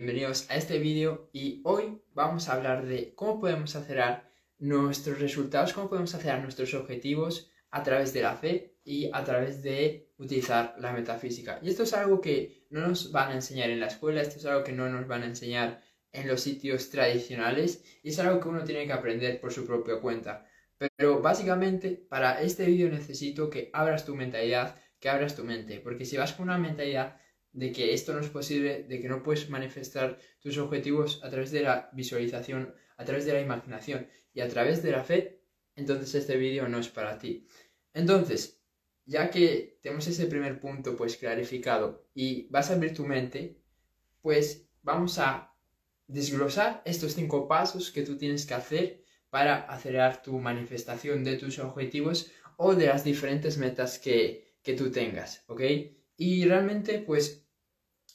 Bienvenidos a este vídeo y hoy vamos a hablar de cómo podemos acelerar nuestros resultados, cómo podemos acelerar nuestros objetivos a través de la fe y a través de utilizar la metafísica. Y esto es algo que no nos van a enseñar en la escuela, esto es algo que no nos van a enseñar en los sitios tradicionales y es algo que uno tiene que aprender por su propia cuenta. Pero básicamente para este vídeo necesito que abras tu mentalidad, que abras tu mente, porque si vas con una mentalidad de que esto no es posible, de que no puedes manifestar tus objetivos a través de la visualización, a través de la imaginación y a través de la fe, entonces este vídeo no es para ti. Entonces, ya que tenemos ese primer punto pues clarificado y vas a abrir tu mente, pues vamos a desglosar estos cinco pasos que tú tienes que hacer para acelerar tu manifestación de tus objetivos o de las diferentes metas que, que tú tengas, ¿ok? Y realmente, pues,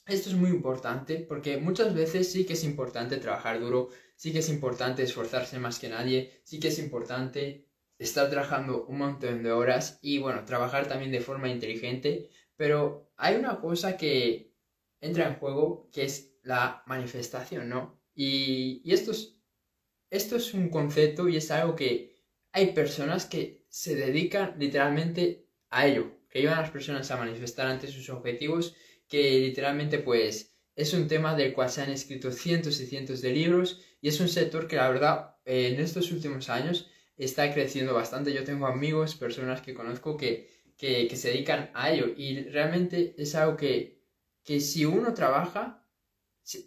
esto es muy importante porque muchas veces sí que es importante trabajar duro, sí que es importante esforzarse más que nadie, sí que es importante estar trabajando un montón de horas y, bueno, trabajar también de forma inteligente, pero hay una cosa que entra en juego que es la manifestación, ¿no? Y, y esto, es, esto es un concepto y es algo que hay personas que se dedican literalmente a ello, que ayudan a las personas a manifestar ante sus objetivos, que literalmente pues es un tema del cual se han escrito cientos y cientos de libros y es un sector que la verdad en estos últimos años está creciendo bastante. Yo tengo amigos, personas que conozco que, que, se dedican a ello y realmente es algo que, que si uno trabaja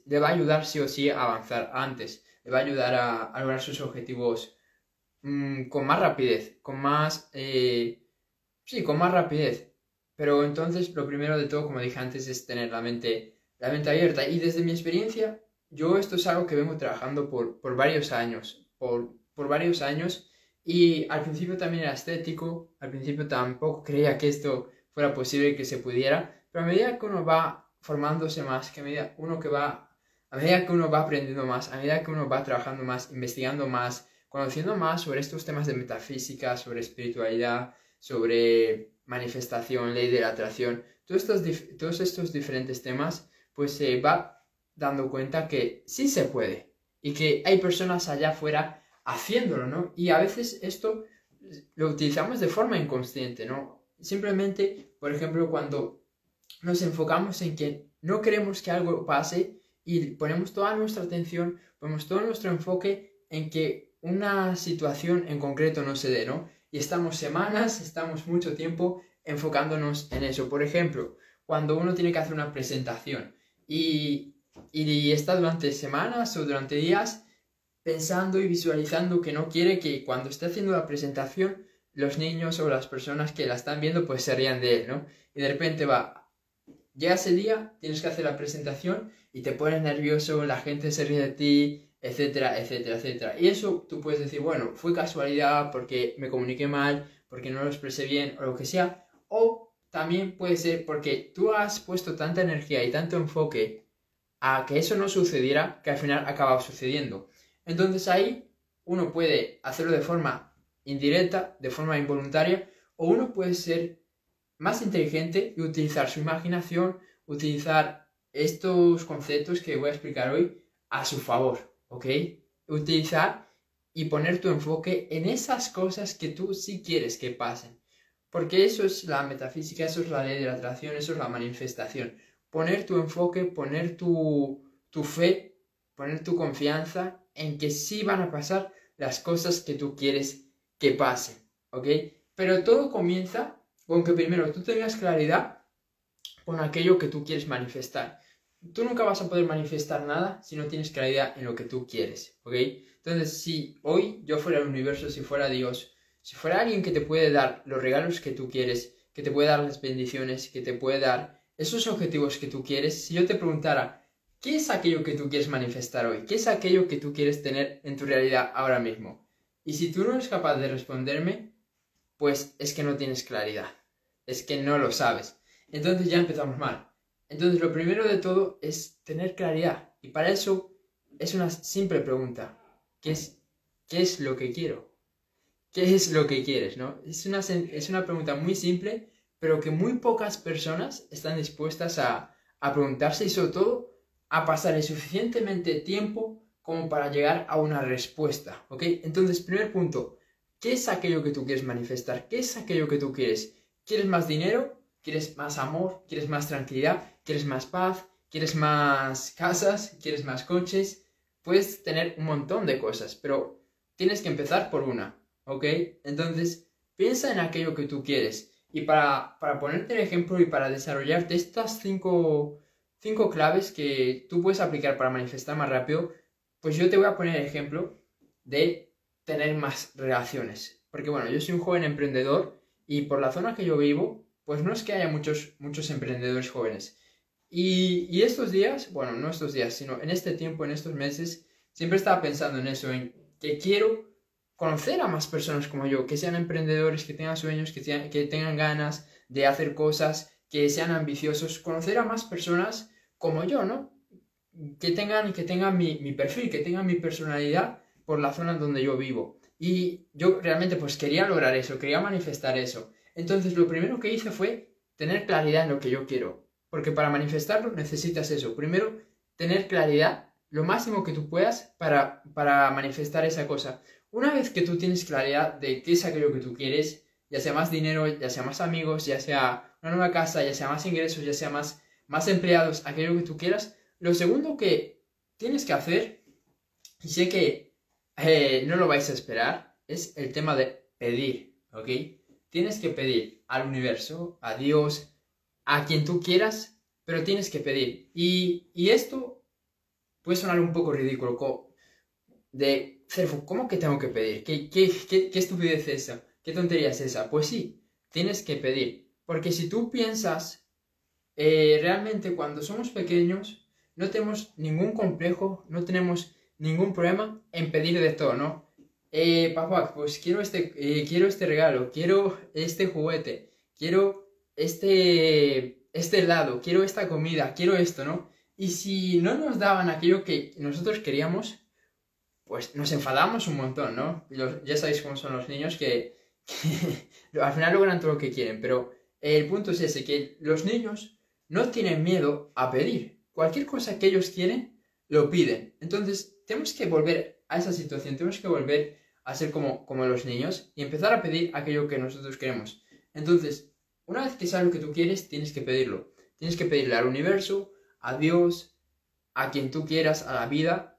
le va a ayudar sí o sí a avanzar antes, le va a ayudar a, lograr sus objetivos mmm, con más rapidez, con más... Eh, Sí, con más rapidez. Pero entonces lo primero de todo, como dije antes, es tener la mente, la mente abierta. Y desde mi experiencia, yo esto es algo que vengo trabajando por, por varios años. Por, por varios años. Y al principio también era estético. Al principio tampoco creía que esto fuera posible que se pudiera. Pero a medida que uno va formándose más, que medida uno que va, a medida que uno va aprendiendo más, a medida que uno va trabajando más, investigando más, conociendo más sobre estos temas de metafísica, sobre espiritualidad, sobre manifestación, ley de la atracción, todos estos, todos estos diferentes temas, pues se va dando cuenta que sí se puede y que hay personas allá afuera haciéndolo, ¿no? Y a veces esto lo utilizamos de forma inconsciente, ¿no? Simplemente, por ejemplo, cuando nos enfocamos en que no queremos que algo pase y ponemos toda nuestra atención, ponemos todo nuestro enfoque en que una situación en concreto no se dé, ¿no? Y estamos semanas, estamos mucho tiempo enfocándonos en eso. Por ejemplo, cuando uno tiene que hacer una presentación y, y está durante semanas o durante días pensando y visualizando que no quiere que cuando esté haciendo la presentación los niños o las personas que la están viendo pues se rían de él, ¿no? Y de repente va, llega ese día, tienes que hacer la presentación y te pones nervioso, la gente se ríe de ti, etcétera, etcétera, etcétera. Y eso tú puedes decir, bueno, fue casualidad porque me comuniqué mal, porque no lo expresé bien o lo que sea. O también puede ser porque tú has puesto tanta energía y tanto enfoque a que eso no sucediera que al final acaba sucediendo. Entonces ahí uno puede hacerlo de forma indirecta, de forma involuntaria, o uno puede ser más inteligente y utilizar su imaginación, utilizar estos conceptos que voy a explicar hoy a su favor. Utilizar y poner tu enfoque en esas cosas que tú sí quieres que pasen. Porque eso es la metafísica, eso es la ley de la atracción, eso es la manifestación. Poner tu enfoque, poner tu, tu fe, poner tu confianza en que sí van a pasar las cosas que tú quieres que pasen, ¿ok? Pero todo comienza con que primero tú tengas claridad con aquello que tú quieres manifestar tú nunca vas a poder manifestar nada si no tienes claridad en lo que tú quieres, ¿ok? Entonces, si hoy yo fuera el universo, si fuera Dios, si fuera alguien que te puede dar los regalos que tú quieres, que te puede dar las bendiciones, que te puede dar esos objetivos que tú quieres, si yo te preguntara, ¿qué es aquello que tú quieres manifestar hoy? ¿Qué es aquello que tú quieres tener en tu realidad ahora mismo? Y si tú no eres capaz de responderme, pues es que no tienes claridad, es que no lo sabes. Entonces ya empezamos mal. Entonces, lo primero de todo es tener claridad. Y para eso es una simple pregunta. ¿Qué es, qué es lo que quiero? ¿Qué es lo que quieres? ¿no? Es, una, es una pregunta muy simple, pero que muy pocas personas están dispuestas a, a preguntarse y sobre todo a pasar el suficientemente tiempo como para llegar a una respuesta. Entonces, primer punto, ¿qué es aquello que tú quieres manifestar? ¿Qué es aquello que tú quieres? ¿Quieres más dinero? ¿Quieres más amor? ¿Quieres más tranquilidad? ¿Quieres más paz? ¿Quieres más casas? ¿Quieres más coches? Puedes tener un montón de cosas, pero tienes que empezar por una, ¿ok? Entonces, piensa en aquello que tú quieres. Y para, para ponerte el ejemplo y para desarrollarte estas cinco, cinco claves que tú puedes aplicar para manifestar más rápido, pues yo te voy a poner el ejemplo de tener más relaciones. Porque bueno, yo soy un joven emprendedor y por la zona que yo vivo, pues no es que haya muchos, muchos emprendedores jóvenes. Y, estos días, bueno, no estos días, sino en este tiempo, en estos meses, siempre estaba pensando en eso, en que quiero conocer a más personas como yo, que sean emprendedores, que tengan sueños, que, que tengan ganas de hacer cosas, que sean ambiciosos, conocer a más personas como yo, ¿no? Que tengan, que tengan mi, mi perfil, que tengan mi personalidad por la zona donde yo vivo. Y yo realmente pues quería lograr eso, quería manifestar eso. Entonces lo primero que hice fue tener claridad en lo que yo quiero. Porque para manifestarlo necesitas eso. Primero, tener claridad lo máximo que tú puedas para, para manifestar esa cosa. Una vez que tú tienes claridad de qué es aquello que tú quieres, ya sea más dinero, ya sea más amigos, ya sea una nueva casa, ya sea más ingresos, ya sea más, más empleados, aquello que tú quieras, lo segundo que tienes que hacer, y sé que eh, no lo vais a esperar, es el tema de pedir, ¿ok? Tienes que pedir al universo, a Dios, a quien tú quieras, pero tienes que pedir. Y, esto puede sonar un poco ridículo, de, ¿cómo que tengo que pedir? ¿Qué, qué, qué, estupidez es esa? ¿Qué tontería es esa? Pues sí, tienes que pedir. Porque si tú piensas, eh, realmente cuando somos pequeños, no tenemos ningún complejo, no tenemos ningún problema en pedir de todo, ¿no? Eh, papá, pues quiero este, eh, quiero este regalo, quiero este juguete, quiero este, este helado, quiero esta comida, quiero esto, ¿no? Y si no nos daban aquello que nosotros queríamos, pues nos enfadamos un montón, ¿no? ya sabéis cómo son los niños que, al final logran todo lo que quieren, pero el punto es ese, que los niños no tienen miedo a pedir. Cualquier cosa que ellos quieren, lo piden. Entonces, tenemos que volver a esa situación, tenemos que volver a ser como, como los niños y empezar a pedir aquello que nosotros queremos. Entonces, una vez que sabes lo que tú quieres, tienes que pedirlo. Tienes que pedirle al universo, a Dios, a quien tú quieras, a la vida,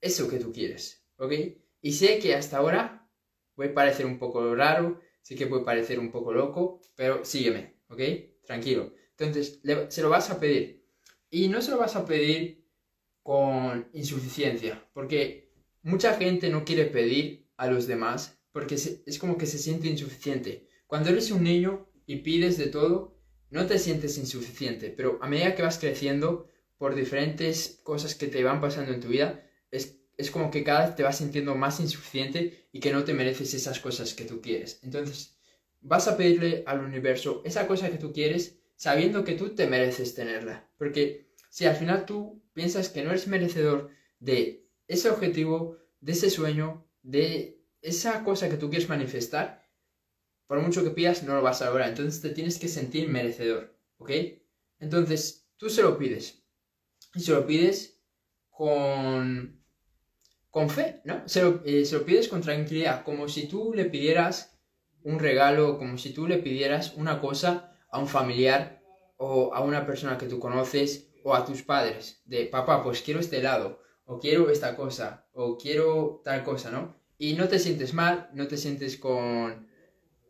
eso que tú quieres, ¿ok? Y sé que hasta ahora puede parecer un poco raro, sé que puede parecer un poco loco, pero sígueme, ¿ok? Tranquilo. Entonces, se lo vas a pedir. Y no se lo vas a pedir con insuficiencia, porque mucha gente no quiere pedir a los demás porque es como que se siente insuficiente. Cuando eres un niño, y pides de todo, no te sientes insuficiente, pero a medida que vas creciendo por diferentes cosas que te van pasando en tu vida, es, es como que cada vez te vas sintiendo más insuficiente y que no te mereces esas cosas que tú quieres. Entonces, vas a pedirle al universo esa cosa que tú quieres sabiendo que tú te mereces tenerla. Porque si al final tú piensas que no eres merecedor de ese objetivo, de ese sueño, de esa cosa que tú quieres manifestar, por mucho que pidas, no lo vas a lograr. Entonces te tienes que sentir merecedor, ¿ok? Entonces tú se lo pides. Y se lo pides con, con fe, ¿no? Se lo, eh, se lo pides con tranquilidad, como si tú le pidieras un regalo, como si tú le pidieras una cosa a un familiar o a una persona que tú conoces o a tus padres. De papá, pues quiero este helado, o quiero esta cosa, o quiero tal cosa, ¿no? Y no te sientes mal, no te sientes con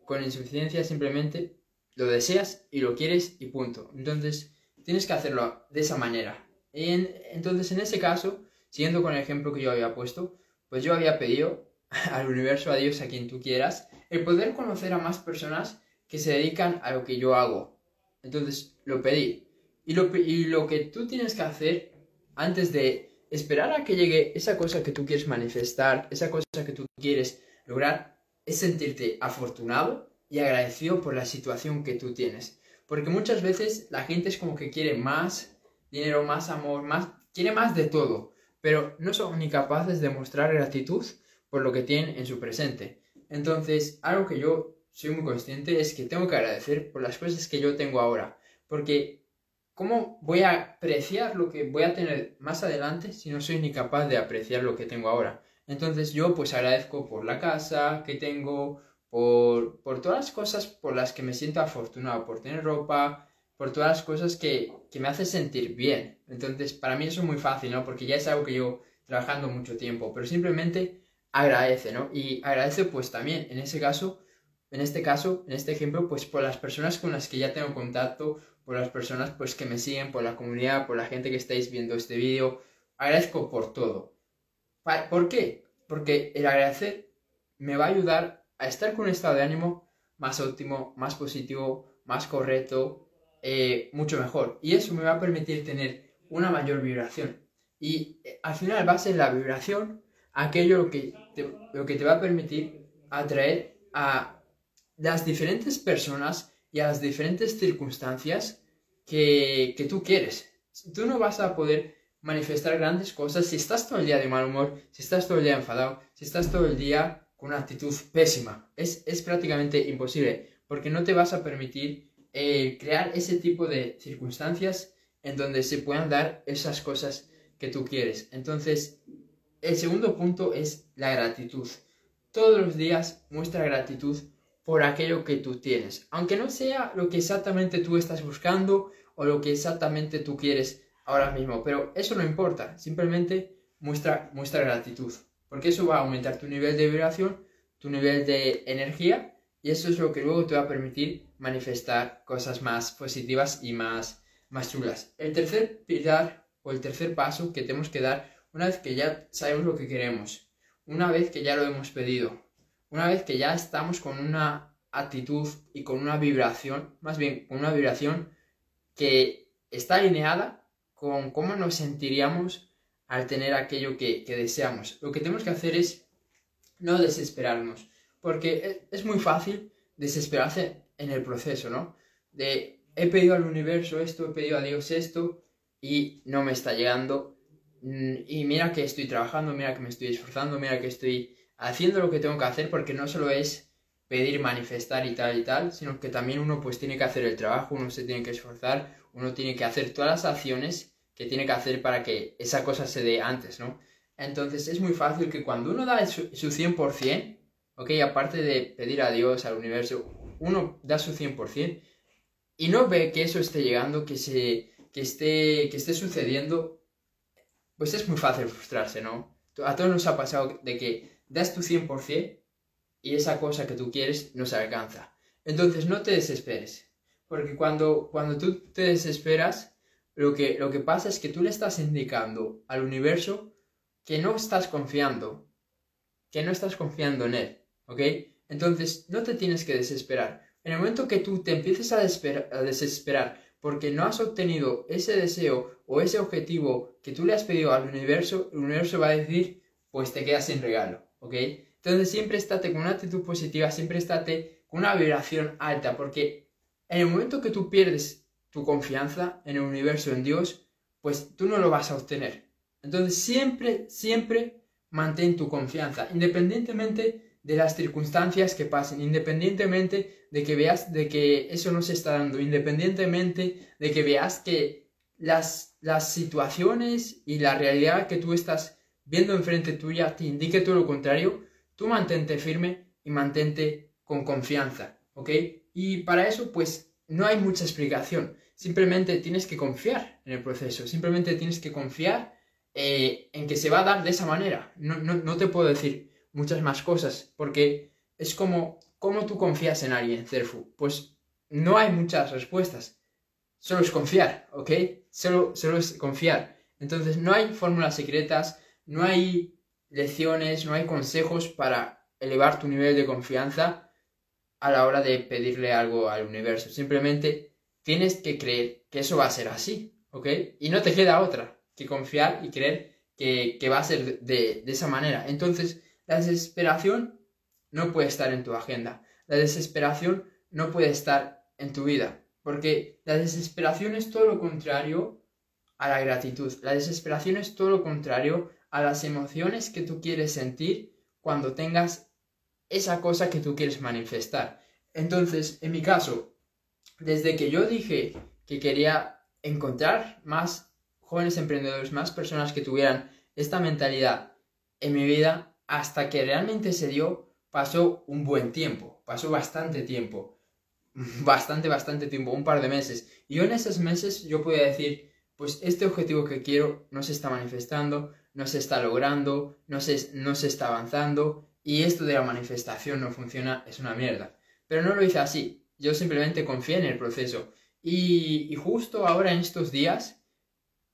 con insuficiencia simplemente lo deseas y lo quieres y punto. Entonces, tienes que hacerlo de esa manera. entonces, en ese caso, siguiendo con el ejemplo que yo había puesto, pues yo había pedido al universo, a Dios, a quien tú quieras, el poder conocer a más personas que se dedican a lo que yo hago. Entonces, lo pedí. Y lo, y lo que tú tienes que hacer antes de esperar a que llegue esa cosa que tú quieres manifestar, esa cosa que tú quieres lograr, es sentirte afortunado y agradecido por la situación que tú tienes. Porque muchas veces la gente es como que quiere más dinero, más amor, más, quiere más de todo, pero no son ni capaces de mostrar gratitud por lo que tienen en su presente. Entonces, algo que yo soy muy consciente es que tengo que agradecer por las cosas que yo tengo ahora, porque ¿cómo voy a apreciar lo que voy a tener más adelante si no soy ni capaz de apreciar lo que tengo ahora? Entonces yo pues agradezco por la casa que tengo, por, por todas las cosas por las que me siento afortunado, por tener ropa, por todas las cosas que, que me hace sentir bien. Entonces para mí eso es muy fácil, ¿no? Porque ya es algo que yo trabajando mucho tiempo, pero simplemente agradece, ¿no? Y agradece pues también en ese caso en este caso, en este ejemplo, pues por las personas con las que ya tengo contacto, por las personas pues que me siguen, por la comunidad, por la gente que estáis viendo este vídeo. Agradezco por todo. ¿Por qué? Porque el agradecer me va a ayudar a estar con un estado de ánimo más óptimo, más positivo, más correcto, eh, mucho mejor. Y eso me va a permitir tener una mayor vibración. Y eh, al final va a ser la vibración aquello lo que lo que te va a permitir atraer a las diferentes personas y a las diferentes circunstancias que, que tú quieres. Tú no vas a poder manifestar grandes cosas si estás todo el día de mal humor, si estás todo el día enfadado, si estás todo el día con una actitud pésima. Es, es prácticamente imposible porque no te vas a permitir eh, crear ese tipo de circunstancias en donde se puedan dar esas cosas que tú quieres. Entonces, el segundo punto es la gratitud. Todos los días muestra gratitud por aquello que tú tienes, aunque no sea lo que exactamente tú estás buscando o lo que exactamente tú quieres ahora mismo, pero eso no importa, simplemente muestra, muestra gratitud, porque eso va a aumentar tu nivel de vibración, tu nivel de energía, y eso es lo que luego te va a permitir manifestar cosas más positivas y más, más chulas. El tercer pilar o el tercer paso que tenemos que dar una vez que ya sabemos lo que queremos, una vez que ya lo hemos pedido, una vez que ya estamos con una actitud y con una vibración, más bien con una vibración que está alineada con cómo nos sentiríamos al tener aquello que, deseamos. Lo que tenemos que hacer es no desesperarnos, porque es, muy fácil desesperarse en el proceso, ¿no? De he pedido al universo esto, he pedido a Dios esto y no me está llegando. Mm, y mira que estoy trabajando, mira que me estoy esforzando, mira que estoy haciendo lo que tengo que hacer porque no solo es pedir, manifestar y tal y tal, sino que también uno pues tiene que hacer el trabajo, uno se tiene que esforzar, uno tiene que hacer todas las acciones que tiene que hacer para que esa cosa se dé antes, ¿no? Entonces es muy fácil que cuando uno da su, 100%, ¿ok? Aparte de pedir a Dios, al universo, uno da su 100% y no ve que eso esté llegando, que, se, que, esté, que esté sucediendo, pues es muy fácil frustrarse, ¿no? A todos nos ha pasado de que das tu 100% y esa cosa que tú quieres no se alcanza. Entonces no te desesperes, porque cuando, cuando tú te desesperas, lo que, lo que pasa es que tú le estás indicando al universo que no estás confiando, que no estás confiando en él, ¿ok? Entonces no te tienes que desesperar. En el momento que tú te empieces a, a desesperar porque no has obtenido ese deseo o ese objetivo que tú le has pedido al universo, el universo va a decir, pues te quedas sin regalo. ¿ok? Entonces siempre estate con una actitud positiva, siempre estate con una vibración alta, porque en el momento que tú pierdes tu confianza en el universo, en Dios, pues tú no lo vas a obtener. Entonces siempre, siempre mantén tu confianza, independientemente de las circunstancias que pasen, independientemente de que veas de que eso no se está dando, independientemente de que veas que las, las situaciones y la realidad que tú estás viendo enfrente tuya te indique todo lo contrario, tú mantente firme y mantente con confianza, ¿ok? Y para eso, pues, no hay mucha explicación. Simplemente tienes que confiar en el proceso, simplemente tienes que confiar eh, en que se va a dar de esa manera. No, no, te puedo decir muchas más cosas, porque es como, ¿cómo tú confías en alguien, Cerfu? Pues no hay muchas respuestas. Solo es confiar, ¿ok? Solo, solo es confiar. Entonces no hay fórmulas secretas, no hay lecciones, no hay consejos para elevar tu nivel de confianza a la hora de pedirle algo al universo. Simplemente tienes que creer que eso va a ser así, ¿ok? Y no te queda otra que confiar y creer que, va a ser de, de esa manera. Entonces, la desesperación no puede estar en tu agenda. La desesperación no puede estar en tu vida. Porque la desesperación es todo lo contrario a la gratitud. La desesperación es todo lo contrario a las emociones que tú quieres sentir cuando tengas esa cosa que tú quieres manifestar. Entonces, en mi caso, desde que yo dije que quería encontrar más jóvenes emprendedores, más personas que tuvieran esta mentalidad en mi vida, hasta que realmente se dio, pasó un buen tiempo, pasó bastante tiempo, bastante, bastante tiempo, un par de meses. Y yo en esos meses yo podía decir, pues este objetivo que quiero no se está manifestando, no se está logrando, no se, no se está avanzando, y esto de la manifestación no funciona, es una mierda. Pero no lo hice así, yo simplemente confié en el proceso. Y, justo ahora en estos días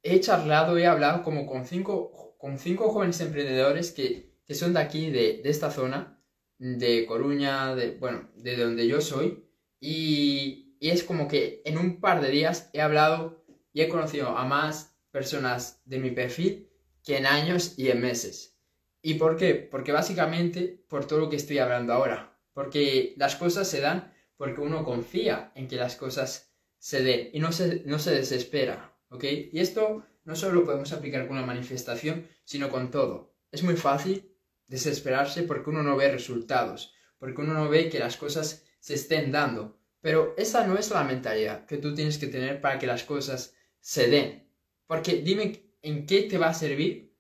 he charlado, he hablado como con cinco, con cinco jóvenes emprendedores que, son de aquí, de, esta zona, de Coruña, de, bueno, de donde yo soy. Y, y es como que en un par de días he hablado y he conocido a más personas de mi perfil que en años y en meses. ¿Y por qué? Porque básicamente por todo lo que estoy hablando ahora. Porque las cosas se dan porque uno confía en que las cosas se den y no se, no se desespera. ¿Ok? Y esto no solo lo podemos aplicar con una manifestación, sino con todo. Es muy fácil desesperarse porque uno no ve resultados, porque uno no ve que las cosas se estén dando. Pero esa no es la mentalidad que tú tienes que tener para que las cosas se den. Porque dime en qué te va a servir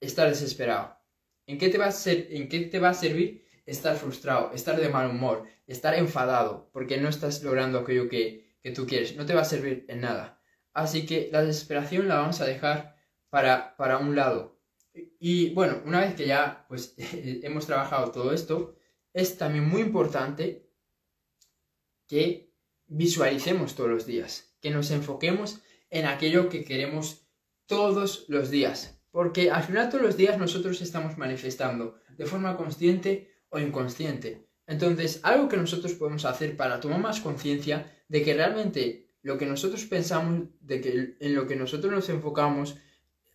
estar desesperado. ¿En qué te va a, ser, en qué te va a servir estar frustrado, estar de mal humor, estar enfadado porque no estás logrando aquello que, que tú quieres? No te va a servir en nada. Así que la desesperación la vamos a dejar para, para un lado. Y bueno, una vez que ya pues hemos trabajado todo esto, es también muy importante que visualicemos todos los días, que nos enfoquemos en aquello que queremos todos los días. Porque al final todos los días nosotros estamos manifestando de forma consciente o inconsciente. Entonces, algo que nosotros podemos hacer para tomar más conciencia de que realmente lo que nosotros pensamos, de que en lo que nosotros nos enfocamos,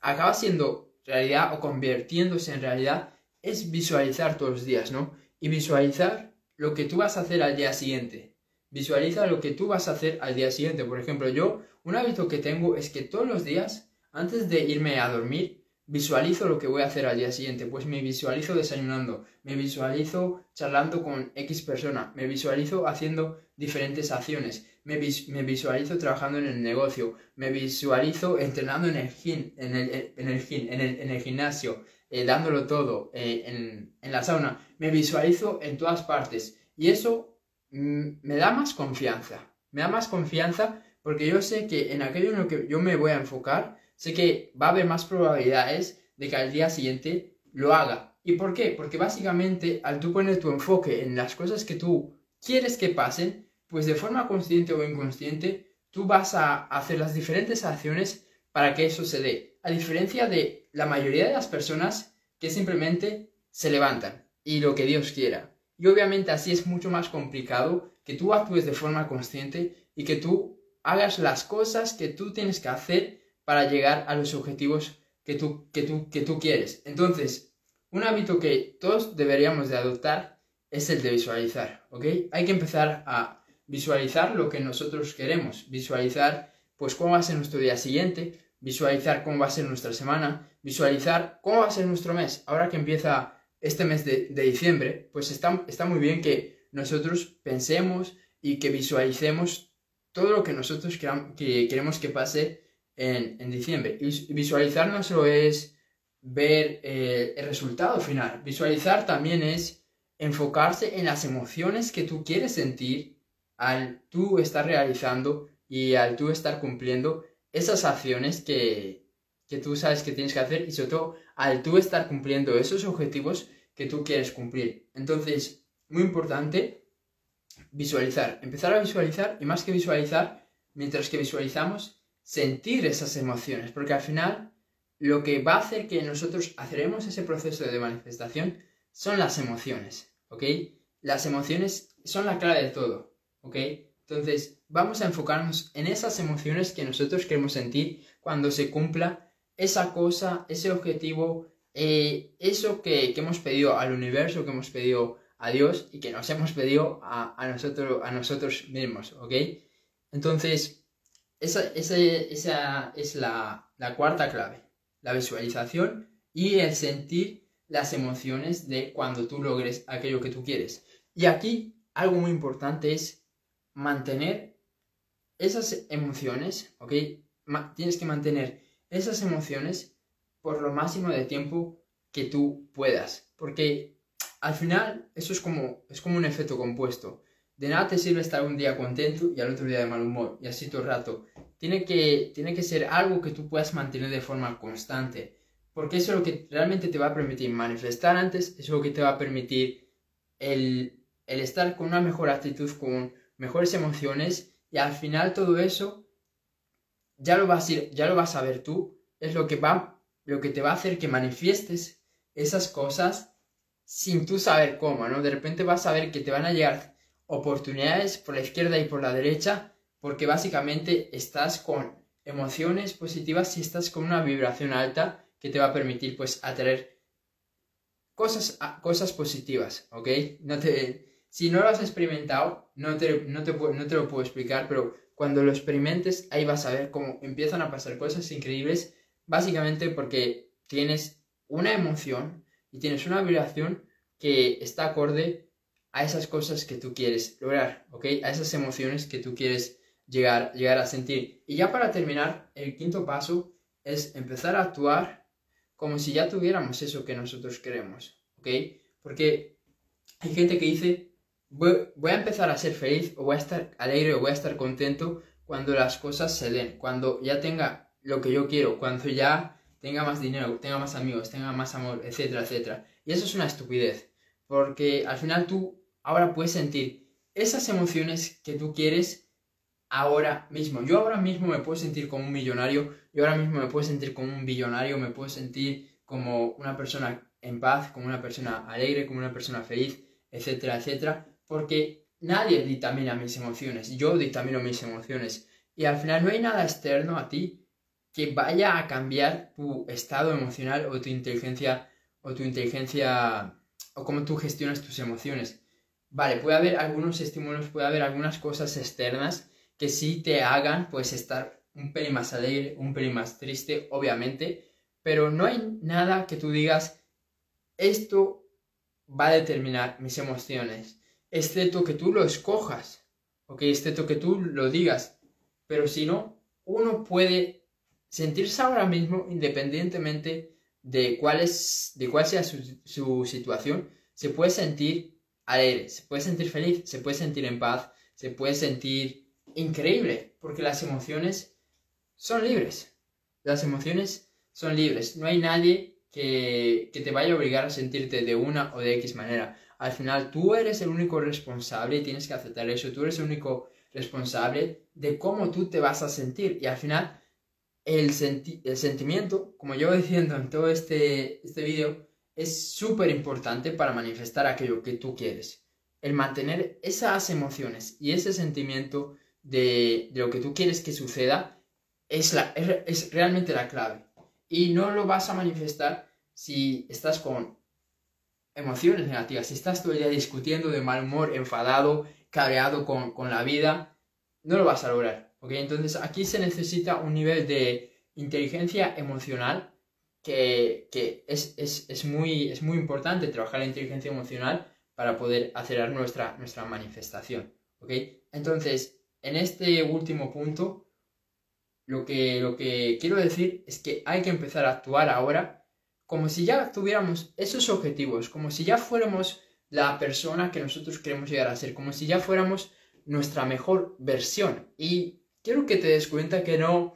acaba siendo realidad o convirtiéndose en realidad, es visualizar todos los días, ¿no? Y visualizar lo que tú vas a hacer al día siguiente. Visualiza lo que tú vas a hacer al día siguiente. Por ejemplo, yo, un hábito que tengo es que todos los días, antes de irme a dormir, visualizo lo que voy a hacer al día siguiente. Pues me visualizo desayunando, me visualizo charlando con X persona, me visualizo haciendo diferentes acciones, me, visualizo trabajando en el negocio, me visualizo entrenando en el gin, en el, en el, en el, gimnasio, eh, dándolo todo, eh, en, en, la sauna, me visualizo en todas partes. Y eso mm, me da más confianza, me da más confianza porque yo sé que en aquello en lo que yo me voy a enfocar, sé que va a haber más probabilidades de que al día siguiente lo haga. ¿Y por qué? Porque básicamente al tú poner tu enfoque en las cosas que tú quieres que pasen, pues de forma consciente o inconsciente, tú vas a hacer las diferentes acciones para que eso se dé. A diferencia de la mayoría de las personas que simplemente se levantan y lo que Dios quiera. Y obviamente así es mucho más complicado que tú actúes de forma consciente y que tú hagas las cosas que tú tienes que hacer para llegar a los objetivos que tú, que tú, que tú quieres. Entonces, un hábito que todos deberíamos de adoptar es el de visualizar, ¿ok? Hay que empezar a visualizar lo que nosotros queremos, visualizar pues cómo va a ser nuestro día siguiente, visualizar cómo va a ser nuestra semana, visualizar cómo va a ser nuestro mes. Ahora que empieza este mes de, diciembre, pues está, está muy bien que nosotros pensemos y que visualicemos todo lo que nosotros que queremos que pase en, diciembre. Y visualizar no solo es ver eh, el resultado final, visualizar también es enfocarse en las emociones que tú quieres sentir al tú estar realizando y al tú estar cumpliendo esas acciones que, que tú sabes que tienes que hacer y sobre todo al tú estar cumpliendo esos objetivos que tú quieres cumplir. Entonces, muy importante visualizar, empezar a visualizar y más que visualizar, mientras que visualizamos, sentir esas emociones, porque al final lo que va a hacer que nosotros aceleremos ese proceso de manifestación son las emociones, ¿ok? Las emociones son la clave de todo, ¿ok? Entonces vamos a enfocarnos en esas emociones que nosotros queremos sentir cuando se cumpla esa cosa, ese objetivo, eh, eso que, hemos pedido al universo, que hemos pedido a Dios y que nos hemos pedido a, a, nosotros, a nosotros mismos, ¿ok? Entonces, esa, esa es la, la cuarta clave, la visualización y el sentir las emociones de cuando tú logres aquello que tú quieres. Y aquí algo muy importante es mantener esas emociones, ¿ok? tienes que mantener esas emociones por lo máximo de tiempo que tú puedas. Porque al final eso es como, es como un efecto compuesto. De nada te sirve estar un día contento y al otro día de mal humor y así todo el rato. Tiene que, tiene que ser algo que tú puedas mantener de forma constante. Porque eso es lo que realmente te va a permitir manifestar antes, es lo que te va a permitir el, el estar con una mejor actitud, con mejores emociones y al final todo eso ya lo vas a, ir, ya lo vas a ver tú, es lo que, va, lo que te va a hacer que manifiestes esas cosas sin tú saber cómo, ¿no? De repente vas a ver que te van a llegar oportunidades por la izquierda y por la derecha, porque básicamente estás con emociones positivas y estás con una vibración alta que te va a permitir pues atraer cosas, cosas positivas, ¿ok? No te, si no lo has experimentado, no te, no, te, no te lo puedo explicar, pero cuando lo experimentes, ahí vas a ver cómo empiezan a pasar cosas increíbles, básicamente porque tienes una emoción y tienes una vibración que está acorde a esas cosas que tú quieres lograr, ¿ok? A esas emociones que tú quieres llegar, llegar a sentir. Y ya para terminar, el quinto paso es empezar a actuar como si ya tuviéramos eso que nosotros queremos, ¿ok? Porque hay gente que dice, voy, a empezar a ser feliz o voy a estar alegre o voy a estar contento cuando las cosas se den, cuando ya tenga lo que yo quiero, cuando ya tenga más dinero, tenga más amigos, tenga más amor, etcétera, etcétera. Y eso es una estupidez, porque al final tú ahora puedes sentir esas emociones que tú quieres ahora mismo. Yo ahora mismo me puedo sentir como un millonario, yo ahora mismo me puedo sentir como un billonario, me puedo sentir como una persona en paz, como una persona alegre, como una persona feliz, etcétera, etcétera, porque nadie dictamina mis emociones, yo dictamino mis emociones. Y al final no hay nada externo a ti que vaya a cambiar tu estado emocional o tu inteligencia o tu inteligencia o cómo tú gestionas tus emociones. Vale, puede haber algunos estímulos, puede haber algunas cosas externas que sí te hagan pues estar un pelín más alegre, un pelín más triste, obviamente, pero no hay nada que tú digas esto va a determinar mis emociones excepto que tú lo escojas, ¿ok? Excepto que tú lo digas. Pero si no, uno puede sentirse ahora mismo, independientemente de cuál, de cuál sea su, situación, se puede sentir alegre, se puede sentir feliz, se puede sentir en paz, se puede sentir increíble, porque las emociones son libres. Las emociones son libres. No hay nadie que, que te vaya a obligar a sentirte de una o de X manera al final tú eres el único responsable y tienes que aceptar eso, tú eres el único responsable de cómo tú te vas a sentir y al final el, sentimiento, como yo diciendo en todo este, este vídeo, es súper importante para manifestar aquello que tú quieres. El mantener esas emociones y ese sentimiento de, de lo que tú quieres que suceda es, la, es realmente la clave. Y no lo vas a manifestar si estás con emociones negativas, si estás todo el día discutiendo de mal humor, enfadado, cabreado con, la vida, no lo vas a lograr. ¿ok? Entonces aquí se necesita un nivel de inteligencia emocional que, es, muy, es muy importante trabajar la inteligencia emocional para poder acelerar nuestra, nuestra manifestación. Entonces, en este último punto, lo que, lo que quiero decir es que hay que empezar a actuar ahora como si ya tuviéramos esos objetivos, como si ya fuéramos la persona que nosotros queremos llegar a ser, como si ya fuéramos nuestra mejor versión. Y quiero que te des cuenta que no,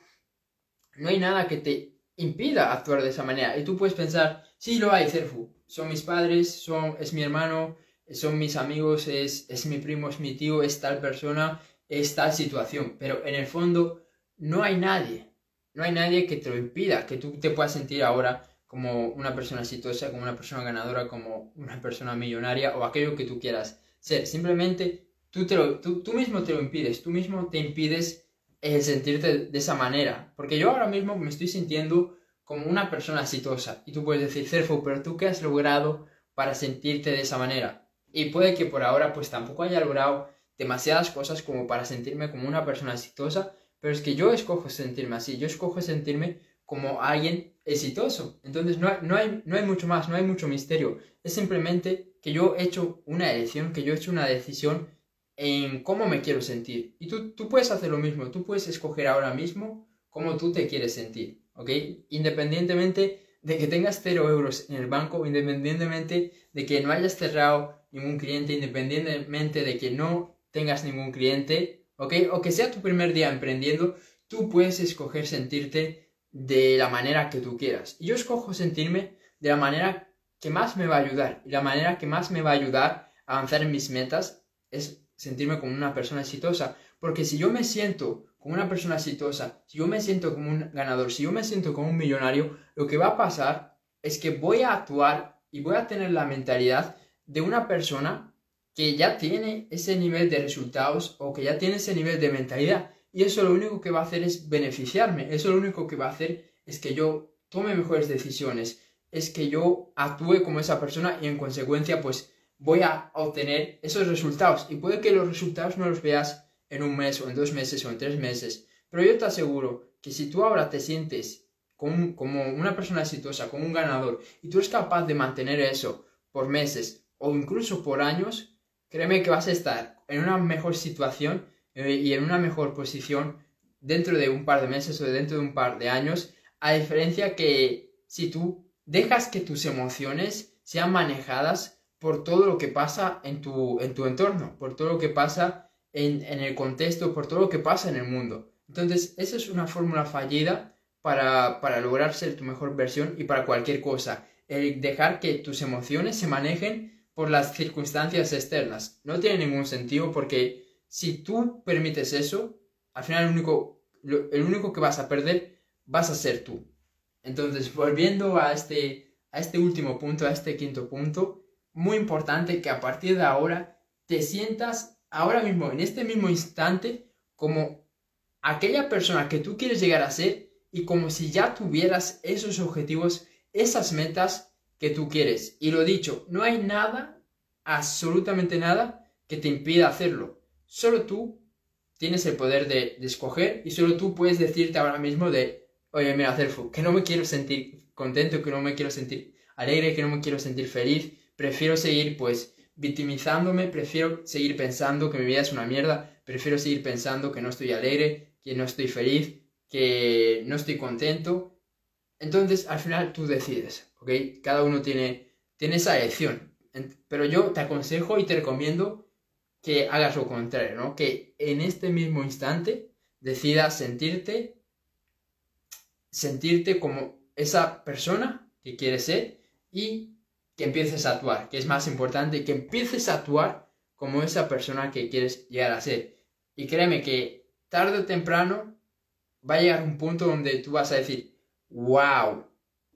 no hay nada que te impida actuar de esa manera. Y tú puedes pensar, sí, lo hay, Cerfu. Son mis padres, son, es mi hermano, son mis amigos, es, es mi primo, es mi tío, es tal persona, es tal situación. Pero en el fondo no hay nadie, no hay nadie que te lo impida, que tú te puedas sentir ahora como una persona exitosa, como una persona ganadora, como una persona millonaria o aquello que tú quieras ser. Simplemente tú, te lo, tú, mismo te lo impides, tú mismo te impides el sentirte de esa manera. Porque yo ahora mismo me estoy sintiendo como una persona exitosa. Y tú puedes decir, Cerfo, pero tú qué has logrado para sentirte de esa manera. Y puede que por ahora pues tampoco haya logrado demasiadas cosas como para sentirme como una persona exitosa, pero es que yo escojo sentirme así, yo escojo sentirme como alguien exitoso. Entonces no no, hay, no hay mucho más, no hay mucho misterio. Es simplemente que yo he hecho una elección, que yo he hecho una decisión en cómo me quiero sentir. Y tú, tú puedes hacer lo mismo, tú puedes escoger ahora mismo cómo tú te quieres sentir, ¿ok? Independientemente de que tengas cero euros en el banco, independientemente de que no hayas cerrado ningún cliente, independientemente de que no tengas ningún cliente, ¿ok? O que sea tu primer día emprendiendo, tú puedes escoger sentirte de la manera que tú quieras. Y yo escojo sentirme de la manera que más me va a ayudar. Y la manera que más me va a ayudar a avanzar en mis metas es sentirme como una persona exitosa. Porque si yo me siento como una persona exitosa, si yo me siento como un ganador, si yo me siento como un millonario, lo que va a pasar es que voy a actuar y voy a tener la mentalidad de una persona que ya tiene ese nivel de resultados o que ya tiene ese nivel de mentalidad. Y eso lo único que va a hacer es beneficiarme. Eso lo único que va a hacer es que yo tome mejores decisiones. Es que yo actúe como esa persona y en consecuencia pues voy a obtener esos resultados. Y puede que los resultados no los veas en un mes o en dos meses o en tres meses, pero yo te aseguro que si tú ahora te sientes como, como una persona exitosa, como un ganador, y tú eres capaz de mantener eso por meses o incluso por años, créeme que vas a estar en una mejor situación eh, y en una mejor posición dentro de un par de meses o dentro de un par de años, a diferencia que si tú dejas que tus emociones sean manejadas por todo lo que pasa en tu, en tu entorno, por todo lo que pasa en, el contexto, por todo lo que pasa en el mundo. Entonces, esa es una fórmula fallida para, para lograr ser tu mejor versión y para cualquier cosa. El dejar que tus emociones se manejen por las circunstancias externas. No tiene ningún sentido porque si tú permites eso, al final el único, el único que vas a perder vas a ser tú. Entonces, volviendo a este, a este último punto, a este quinto punto, muy importante que a partir de ahora te sientas ahora mismo, en este mismo instante, como aquella persona que tú quieres llegar a ser y como si ya tuvieras esos objetivos, esas metas que tú quieres. Y lo dicho, no hay nada, absolutamente nada, que te impida hacerlo. Solo tú tienes el poder de, escoger y solo tú puedes decirte ahora mismo de, oye, mira, Cerfu, que no me quiero sentir contento, que no me quiero sentir alegre, que no me quiero sentir feliz, prefiero seguir pues victimizándome, prefiero seguir pensando que mi vida es una mierda, prefiero seguir pensando que no estoy alegre, que no estoy feliz, que no estoy contento. Entonces, al final tú decides, ¿ok? Cada uno tiene, tiene esa elección. Pero yo te aconsejo y te recomiendo que hagas lo contrario, ¿no? Que en este mismo instante decidas sentirte, sentirte como esa persona que quieres ser y que empieces a actuar, que es más importante, que empieces a actuar como esa persona que quieres llegar a ser. Y créeme que tarde o temprano va a llegar un punto donde tú vas a decir, wow,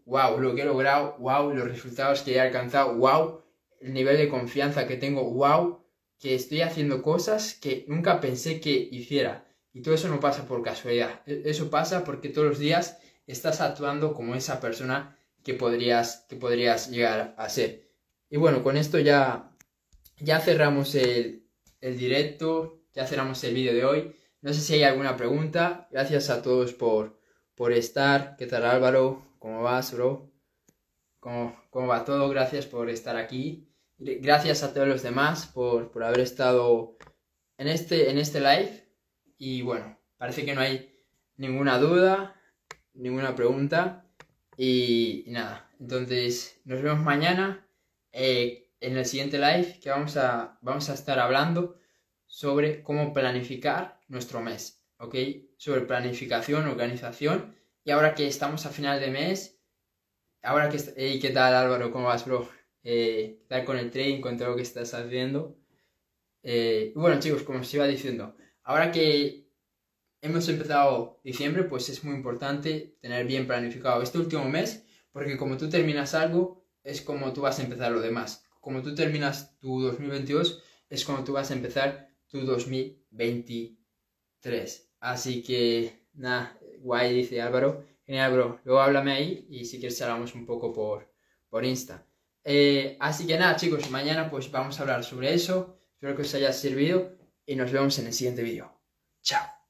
wow, lo que he logrado, wow, los resultados que he alcanzado, wow, el nivel de confianza que tengo, wow, que estoy haciendo cosas que nunca pensé que hiciera. Y todo eso no pasa por casualidad, e-, eso pasa porque todos los días estás actuando como esa persona que podrías, que podrías llegar a ser. Y bueno, con esto ya, ya cerramos el, el directo, ya cerramos el vídeo de hoy. No sé si hay alguna pregunta. Gracias a todos por, por estar. ¿Qué tal Álvaro? ¿Cómo vas, bro? ¿Cómo, ¿Cómo, va todo? Gracias por estar aquí. Gracias a todos los demás por, por haber estado en este, en este live. Y bueno, parece que no hay ninguna duda, ninguna pregunta. Y, nada, entonces nos vemos mañana eh, en el siguiente live que vamos a, vamos a estar hablando sobre cómo planificar nuestro mes, ¿ok? Sobre planificación, organización. Y ahora que estamos a final de mes, ahora que... ¿Qué tal Álvaro? ¿Cómo vas, bro? Eh, ¿Qué tal con el trading, con todo lo que estás haciendo? Eh, bueno, chicos, como os iba diciendo, ahora que hemos empezado diciembre, pues es muy importante tener bien planificado este último mes, porque como tú terminas algo, es como tú vas a empezar lo demás. Como tú terminas tu 2022, es como tú vas a empezar tu 2023. Así que, nada, guay, dice Álvaro. Genial, bro. Luego háblame ahí y si quieres hablamos un poco por, por Insta. Eh, así que nada, chicos, mañana pues vamos a hablar sobre eso. Espero que os haya servido y nos vemos en el siguiente vídeo. Chao.